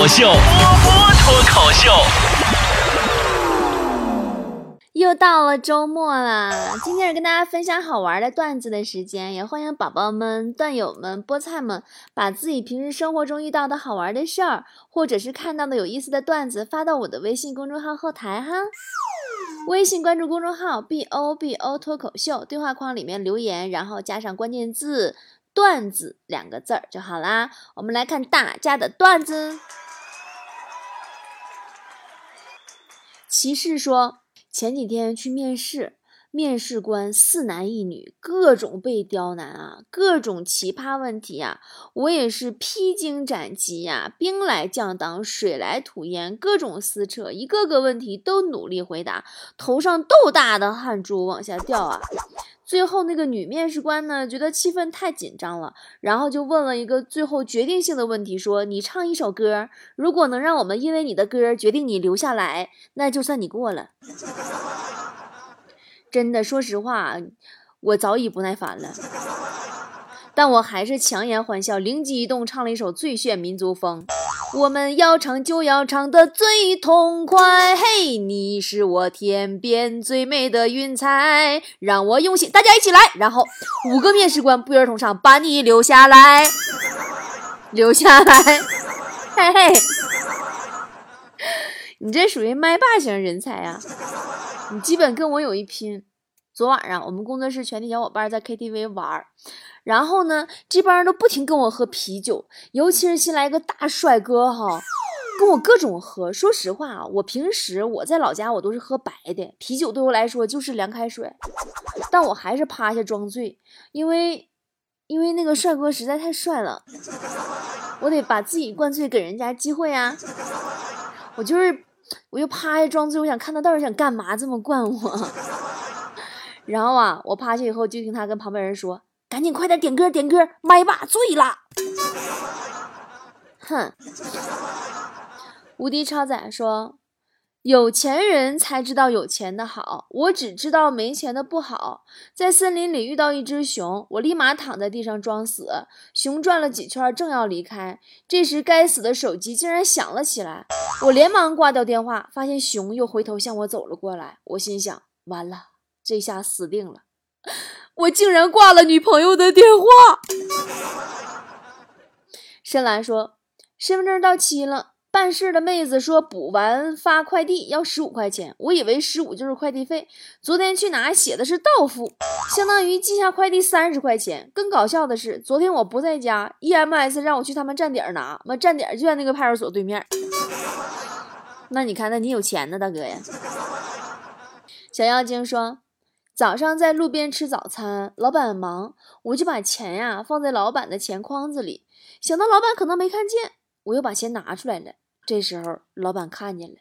口秀，波波脱口秀。又到了周末了，今天是跟大家分享好玩的段子的时间，也欢迎宝宝们、段友们、菠菜们把自己平时生活中遇到的好玩的事儿，或者是看到的有意思的段子发到我的微信公众号后台哈。微信关注公众号 b o b o 脱口秀，对话框里面留言，然后加上关键字“段子”两个字儿就好啦。我们来看大家的段子。骑士说。前几天去面试，面试官四男一女，各种被刁难啊，各种奇葩问题啊，我也是披荆斩棘呀，兵来将挡，水来土掩，各种撕扯，一个个问题都努力回答，头上豆大的汗珠往下掉啊。最后那个女面试官呢，觉得气氛太紧张了，然后就问了一个最后决定性的问题，说：“你唱一首歌，如果能让我们因为你的歌决定你留下来，那就算你过了。”真的，说实话，我早已不耐烦了。但我还是强颜欢笑，灵机一动，唱了一首最炫民族风。我们要唱就要唱得最痛快，嘿，你是我天边最美的云彩，让我用心，大家一起来。然后五个面试官不约而同唱，把你留下来，留下来，嘿嘿，你这属于麦霸型人才啊，你基本跟我有一拼。昨晚上我们工作室全体小伙伴在 KTV 玩。然后呢，这帮人都不停跟我喝啤酒，尤其是新来一个大帅哥哈，跟我各种喝。说实话啊，我平时我在老家我都是喝白的，啤酒对我来说就是凉开水。但我还是趴下装醉，因为因为那个帅哥实在太帅了，我得把自己灌醉，给人家机会啊。我就是我就趴下装醉，我想看他到底想干嘛，这么灌我。然后啊，我趴下以后就听他跟旁边人说。赶紧快点点歌点歌，麦霸醉了。哼！无敌超仔说：“有钱人才知道有钱的好，我只知道没钱的不好。”在森林里遇到一只熊，我立马躺在地上装死。熊转了几圈，正要离开，这时该死的手机竟然响了起来。我连忙挂掉电话，发现熊又回头向我走了过来。我心想：完了，这下死定了。我竟然挂了女朋友的电话。深蓝说：“身份证到期了，办事的妹子说补完发快递要十五块钱，我以为十五就是快递费。昨天去拿写的是到付，相当于寄下快递三十块钱。更搞笑的是，昨天我不在家，EMS 让我去他们站点拿，妈站点就在那个派出所对面。那你看，那你有钱呢，大哥呀。”小妖精说。早上在路边吃早餐，老板忙，我就把钱呀放在老板的钱筐子里，想到老板可能没看见，我又把钱拿出来了。这时候老板看见了。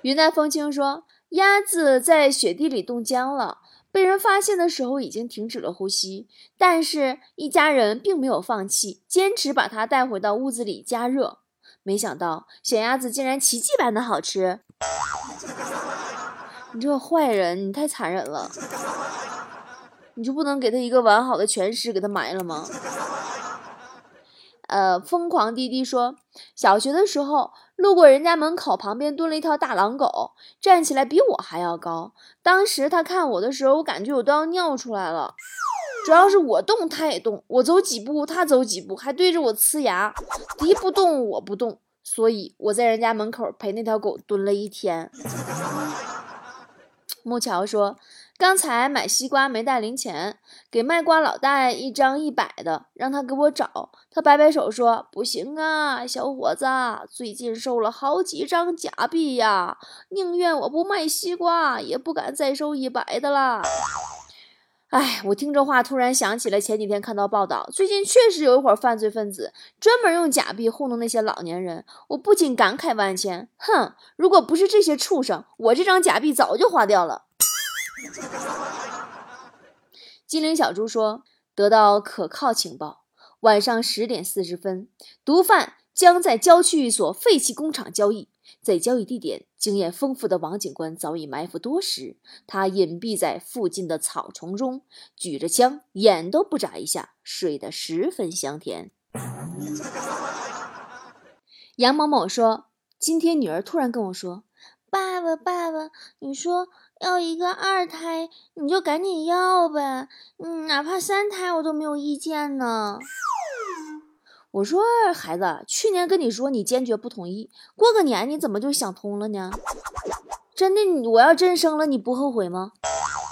云淡风轻说：“鸭子在雪地里冻僵了，被人发现的时候已经停止了呼吸，但是一家人并没有放弃，坚持把它带回到屋子里加热。没想到小鸭子竟然奇迹般的好吃。”你这个坏人，你太残忍了！你就不能给他一个完好的全尸，给他埋了吗？呃，疯狂弟弟说，小学的时候路过人家门口，旁边蹲了一条大狼狗，站起来比我还要高。当时他看我的时候，我感觉我都要尿出来了。主要是我动，他也动；我走几步，他走几步，还对着我呲牙。敌不动，我不动，所以我在人家门口陪那条狗蹲了一天。木桥说：“刚才买西瓜没带零钱，给卖瓜老大爷一张一百的，让他给我找。他摆摆手说：‘不行啊，小伙子，最近收了好几张假币呀，宁愿我不卖西瓜，也不敢再收一百的啦。’哎，我听这话，突然想起了前几天看到报道，最近确实有一伙犯罪分子专门用假币糊弄那些老年人，我不禁感慨万千。哼，如果不是这些畜生，我这张假币早就花掉了。精灵小猪说：“得到可靠情报，晚上十点四十分，毒贩将在郊区一所废弃工厂交易。”在交易地点，经验丰富的王警官早已埋伏多时。他隐蔽在附近的草丛中，举着枪，眼都不眨一下，睡得十分香甜。杨某某说：“今天女儿突然跟我说，爸爸，爸爸，你说要一个二胎，你就赶紧要呗，嗯，哪怕三胎我都没有意见呢。”我说：“孩子，去年跟你说你坚决不同意，过个年你怎么就想通了呢？真的，我要真生了，你不后悔吗？”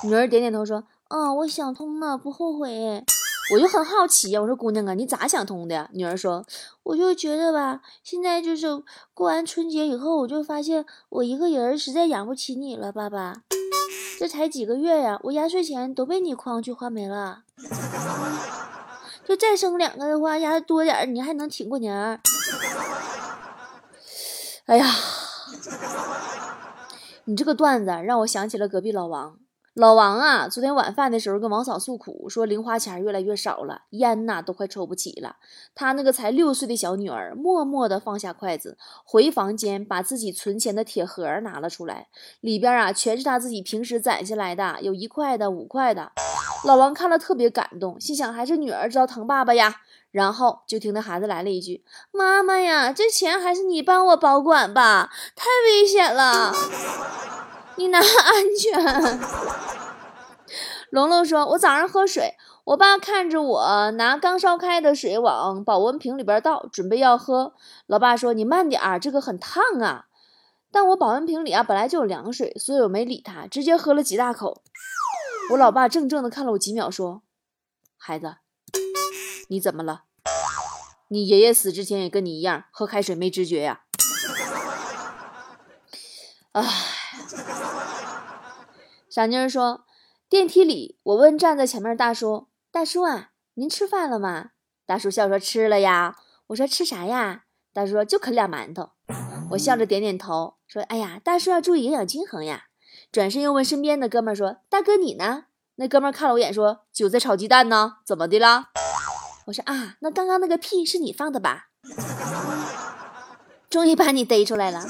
女儿点点头说：“嗯，我想通了，不后悔。”我就很好奇呀，我说姑娘啊，你咋想通的呀？女儿说，我就觉得吧，现在就是过完春节以后，我就发现我一个人实在养不起你了，爸爸，这才几个月呀，我压岁钱都被你诓去花没了，就再生两个的话，压多点儿你还能挺过年儿。哎呀，你这个段子让我想起了隔壁老王。老王啊，昨天晚饭的时候跟王嫂诉苦，说零花钱越来越少了，烟呐都快抽不起了。他那个才六岁的小女儿默默地放下筷子，回房间把自己存钱的铁盒拿了出来，里边啊全是他自己平时攒下来的，有一块的、五块的。老王看了特别感动，心想还是女儿知道疼爸爸呀。然后就听那孩子来了一句：“妈妈呀，这钱还是你帮我保管吧，太危险了。”你拿安全。龙龙说：“我早上喝水，我爸看着我拿刚烧开的水往保温瓶里边倒，准备要喝。老爸说：‘你慢点儿，这个很烫啊。’但我保温瓶里啊本来就有凉水，所以我没理他，直接喝了几大口。我老爸怔怔的看了我几秒，说：‘孩子，你怎么了？你爷爷死之前也跟你一样喝开水没知觉呀？’唉。”傻妮儿说：“电梯里，我问站在前面的大叔：‘大叔啊，您吃饭了吗？’大叔笑说：‘吃了呀。’我说：‘吃啥呀？’大叔说：‘就啃俩馒头。’我笑着点点头，说：‘哎呀，大叔要注意营养均衡呀。’转身又问身边的哥们儿说：‘大哥你呢？’那哥们儿看了我眼，说：‘韭菜炒鸡蛋呢？怎么的啦？’我说：‘啊，那刚刚那个屁是你放的吧？’终于把你逮出来了。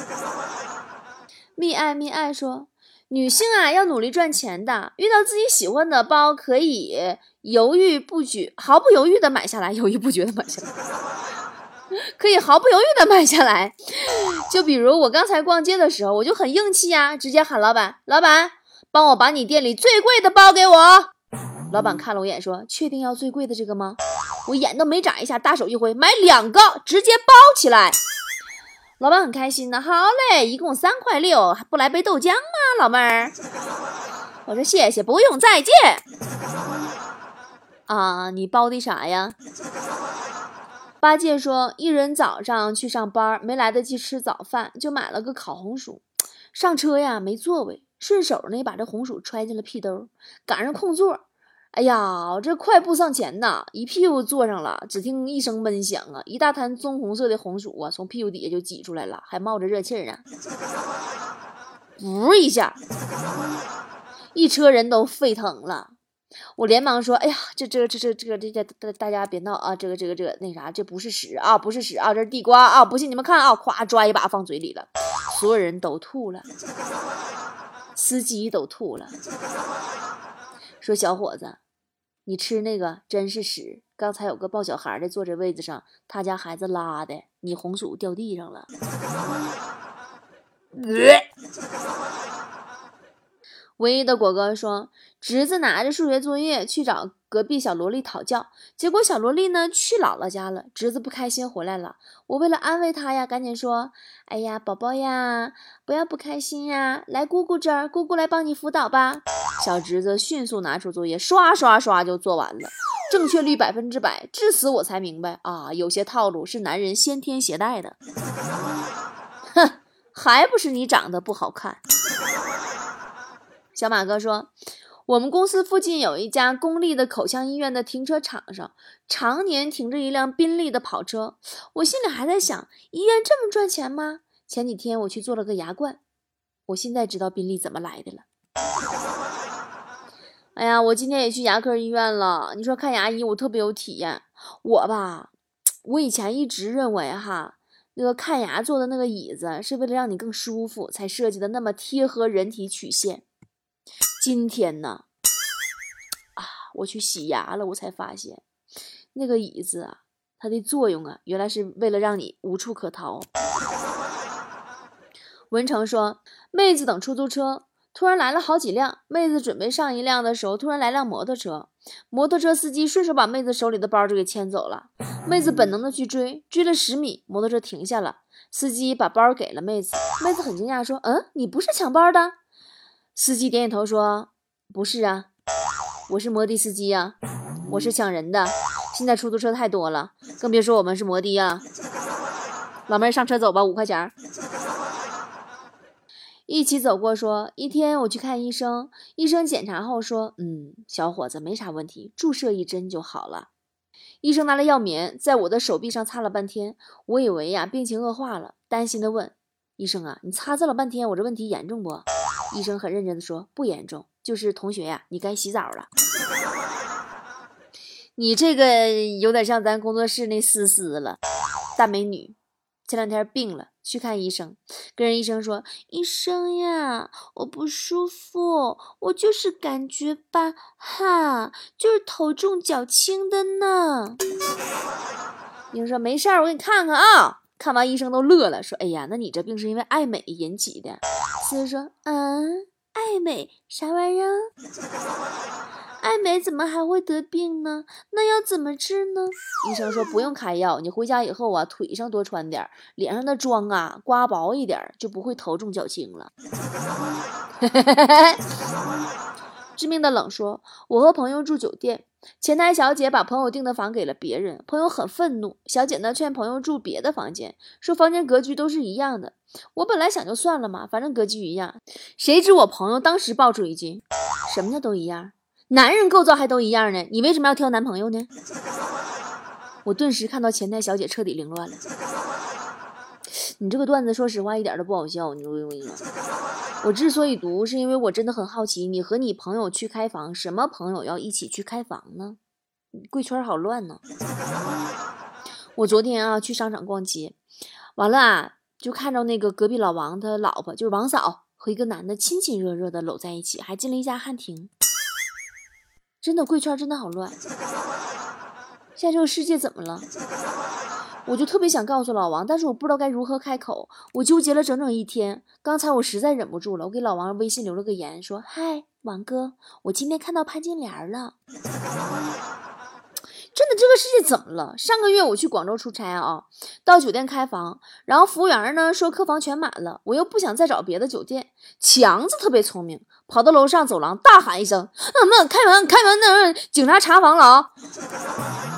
蜜爱蜜爱说。”女性啊，要努力赚钱的。遇到自己喜欢的包，可以犹豫不决、毫不犹豫的买下来，犹豫不决的买下来，可以毫不犹豫的买下来。就比如我刚才逛街的时候，我就很硬气呀，直接喊老板：“老板，帮我把你店里最贵的包给我。”老板看了我一眼，说：“确定要最贵的这个吗？”我眼都没眨一下，大手一挥，买两个，直接包起来。老板很开心呢，好嘞，一共三块六，还不来杯豆浆吗，老妹儿？我说谢谢，不用，再见。啊，你包的啥呀？八戒说，一人早上去上班，没来得及吃早饭，就买了个烤红薯。上车呀，没座位，顺手呢把这红薯揣进了屁兜，赶上空座。哎呀，这快步上前呐，一屁股坐上了，只听一声闷响啊，一大滩棕红色的红薯啊，从屁股底下就挤出来了，还冒着热气儿啊！噗一下，一车人都沸腾了。我连忙说：“哎呀，这这这这这个这这大大家别闹啊，这个这个这个那啥，这不是屎啊，不是屎啊，这是地瓜啊！不信你们看啊，咵抓一把放嘴里了，所有人都吐了，司机都吐了。”说小伙子，你吃那个真是屎！刚才有个抱小孩的坐这位子上，他家孩子拉的，你红薯掉地上了。唯一的果哥说，侄子拿着数学作业去找隔壁小萝莉讨教，结果小萝莉呢去姥姥家了，侄子不开心回来了。我为了安慰他呀，赶紧说：“哎呀，宝宝呀，不要不开心呀，来姑姑这儿，姑姑来帮你辅导吧。”小侄子迅速拿出作业，刷刷刷就做完了，正确率百分之百。至此我才明白啊，有些套路是男人先天携带的。哼，还不是你长得不好看。小马哥说：“我们公司附近有一家公立的口腔医院的停车场上，常年停着一辆宾利的跑车。我心里还在想，医院这么赚钱吗？前几天我去做了个牙冠，我现在知道宾利怎么来的了。哎呀，我今天也去牙科医院了。你说看牙医，我特别有体验。我吧，我以前一直认为哈，那个看牙坐的那个椅子是为了让你更舒服才设计的，那么贴合人体曲线。”今天呢，啊，我去洗牙了，我才发现，那个椅子啊，它的作用啊，原来是为了让你无处可逃。文成说：“妹子等出租车，突然来了好几辆。妹子准备上一辆的时候，突然来辆摩托车，摩托车司机顺手把妹子手里的包就给牵走了。妹子本能的去追，追了十米，摩托车停下了，司机把包给了妹子。妹子很惊讶说：‘嗯，你不是抢包的？’司机点点头说：‘不是啊，我是摩的司机呀，我是抢人的。现在出租车太多了，更别说我们是摩的啊。’老妹儿上车走吧，五块钱。”一起走过，说一天我去看医生，医生检查后说，嗯，小伙子没啥问题，注射一针就好了。医生拿了药棉在我的手臂上擦了半天，我以为呀病情恶化了，担心的问医生啊，你擦这了半天，我这问题严重不？医生很认真的说不严重，就是同学呀，你该洗澡了。你这个有点像咱工作室那思思了，大美女。前两天病了，去看医生，跟人医生说：“医生呀，我不舒服，我就是感觉吧，哈，就是头重脚轻的呢。”医生说：“没事，我给你看看啊。”看完医生都乐了，说：“哎呀，那你这病是因为爱美引起的。”思思说：“嗯，爱美啥玩意儿？”爱美怎么还会得病呢？那要怎么治呢？医生说不用开药，你回家以后啊，腿上多穿点，脸上的妆啊刮薄一点，就不会头重脚轻了。致命的冷说，我和朋友住酒店，前台小姐把朋友订的房给了别人，朋友很愤怒，小姐呢劝朋友住别的房间，说房间格局都是一样的。我本来想就算了嘛，反正格局一样。谁知我朋友当时爆出一句：什么叫都一样？男人构造还都一样呢，你为什么要挑男朋友呢？我顿时看到前台小姐彻底凌乱了。你这个段子说实话一点都不好笑，你我你我之所以读，是因为我真的很好奇，你和你朋友去开房，什么朋友要一起去开房呢？贵圈好乱呢。我昨天啊去商场逛街，完了啊就看着那个隔壁老王他老婆就是王嫂和一个男的亲亲热热的搂在一起，还进了一家汉庭。真的贵圈真的好乱，现在这个世界怎么了？我就特别想告诉老王，但是我不知道该如何开口。我纠结了整整一天，刚才我实在忍不住了，我给老王微信留了个言，说：“嗨，王哥，我今天看到潘金莲了。”真的，这个世界怎么了？上个月我去广州出差啊，到酒店开房，然后服务员呢说客房全满了，我又不想再找别的酒店。强子特别聪明，跑到楼上走廊大喊一声：“嗯，那开门，开门呢！警察查房了啊！”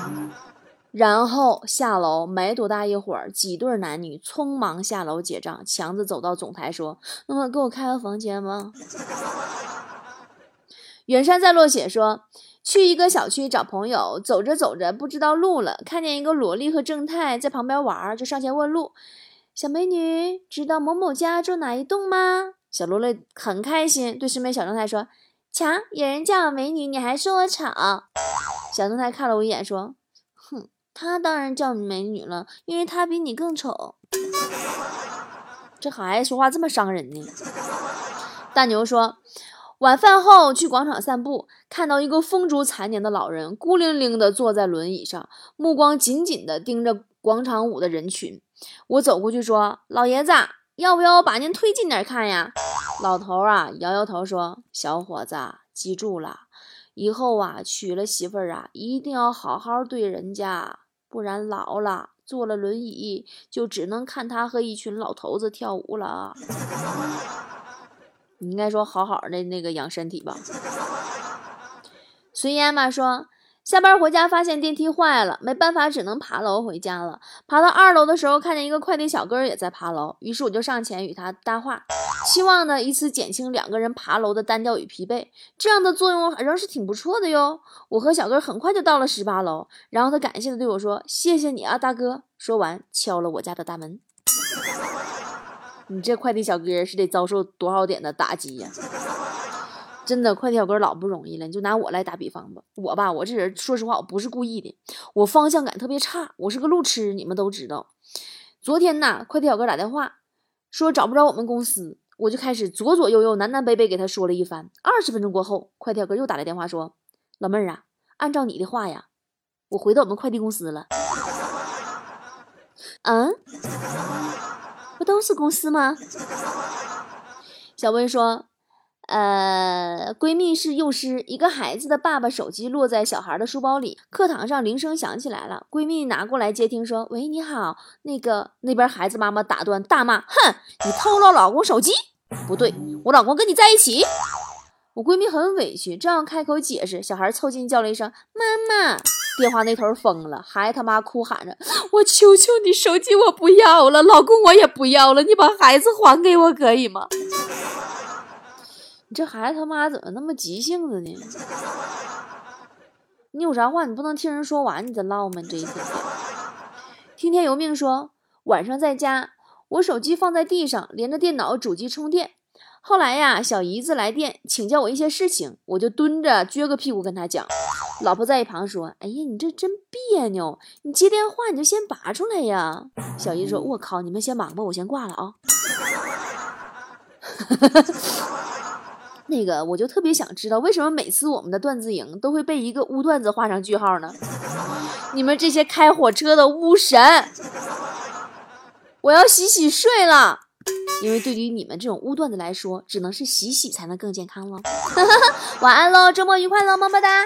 然后下楼没多大一会儿，几对男女匆忙下楼结账。强子走到总台说：“那么给我开个房间吗？” 远山在落雪说。去一个小区找朋友，走着走着不知道路了，看见一个萝莉和正太在旁边玩，就上前问路。小美女，知道某某家住哪一栋吗？小萝莉很开心，对身边小正太说：“瞧，有人叫我美女，你还说我丑。”小正太看了我一眼，说：“，他当然叫你美女了，因为他比你更丑。”这孩子说话这么伤人呢？大牛说。晚饭后去广场散步，看到一个风烛残年的老人孤零零地坐在轮椅上，目光紧紧地盯着广场舞的人群。我走过去说：“老爷子，要不要把您推近点看呀？”老头啊摇摇头说：“小伙子，记住了，以后啊娶了媳妇儿啊，一定要好好对人家，不然老了坐了轮椅，就只能看他和一群老头子跳舞了。”你应该说好好的那个养身体吧。孙烟嘛说，下班回家发现电梯坏了，没办法只能爬楼回家了。爬到二楼的时候，看见一个快递小哥也在爬楼，于是我就上前与他搭话，希望呢以此减轻两个人爬楼的单调与疲惫。这样的作用仍是挺不错的哟。我和小哥很快就到了十八楼，然后他感谢的对我说：“谢谢你啊，大哥。”说完敲了我家的大门。你这快递小哥是得遭受多少点的打击呀？真的，快递小哥老不容易了。你就拿我来打比方吧，我吧，我这人说实话，我不是故意的，我方向感特别差，我是个路痴，你们都知道。昨天呐，快递小哥打电话说找不着我们公司，我就开始左左右右、南南北北给他说了一番。二十分钟过后，快递小哥又打来电话说：“老妹儿啊，按照你的话呀，我回到我们快递公司了。”嗯，不都是公司吗？小薇说。呃，闺蜜是幼师，一个孩子的爸爸手机落在小孩的书包里，课堂上铃声响起来了，闺蜜拿过来接听，说：“喂，你好，那个那边孩子妈妈打断，大骂：哼，你偷了老公手机？不对，我老公跟你在一起。”我闺蜜很委屈，正要开口解释，小孩凑近叫了一声：“妈妈！”电话那头疯了，孩子他妈哭喊着：“我求求你，手机我不要了，老公我也不要了，你把孩子还给我可以吗？”你这孩子他妈怎么那么急性子呢？你有啥话你不能听人说完你再唠吗？这一天天，听天由命说晚上在家，我手机放在地上，连着电脑主机充电。后来呀，小姨子来电请教我一些事情，我就蹲着撅个屁股跟她讲。老婆在一旁说：“哎呀，你这真别扭，你接电话你就先拔出来呀。”小姨子说：“我靠，你们先忙吧，我先挂了啊。”那个，我就特别想知道，为什么每次我们的段子营都会被一个污段子画上句号呢？你们这些开火车的污神，我要洗洗睡了，因为对于你们这种污段子来说，只能是洗洗才能更健康了。晚安喽，周末愉快喽，么么哒。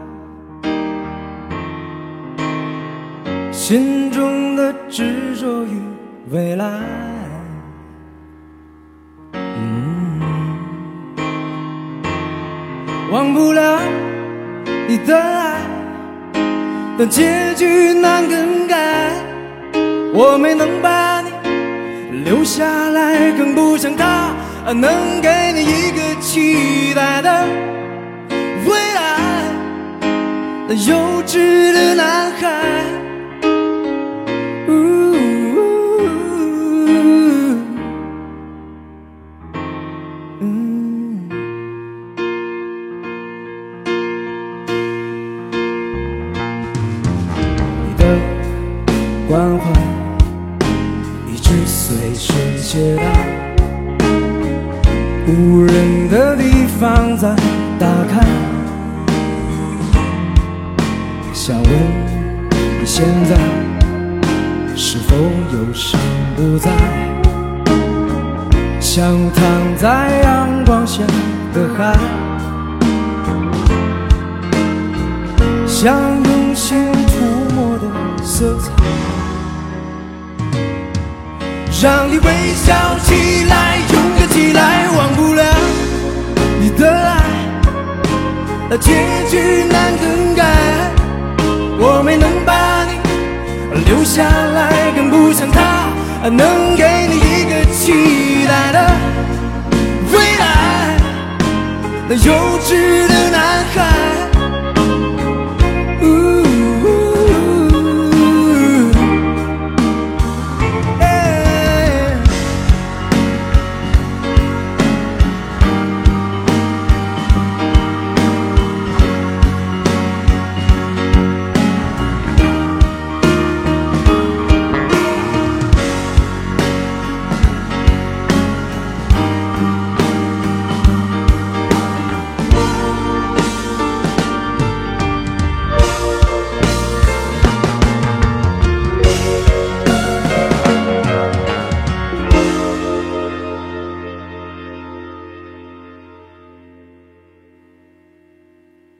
心中的执着与未来，嗯忘不了你的爱，但结局难更改。我没能把你留下来，更不像他能给你一个期待的未来。那幼稚的男孩。像躺在阳光下的海，像用心涂抹的色彩。让你微笑起来，勇敢起来，忘不了你的爱，那结局难更改。我没能把你留下来，更不像他能给你一期待的未来。那幼稚的男孩。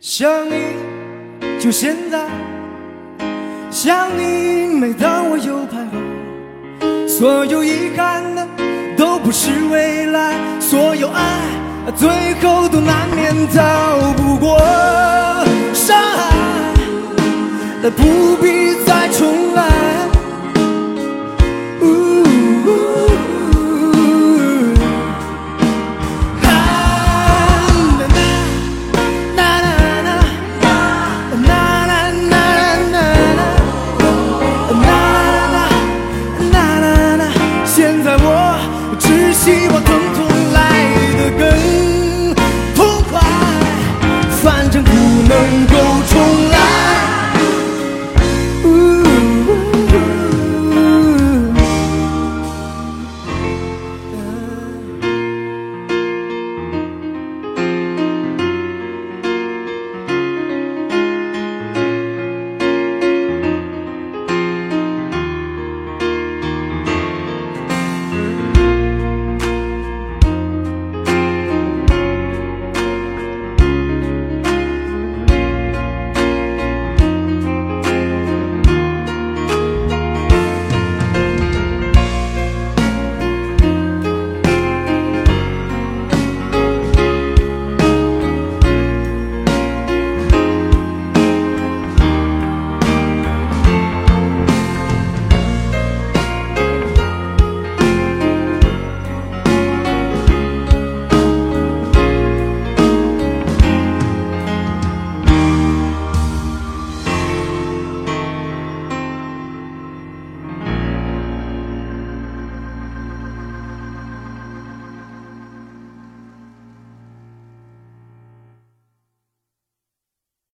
想你，就现在。想你，每当我又徘徊。所有遗憾的都不是未来，所有爱最后都难免逃不过伤害。那不必再重。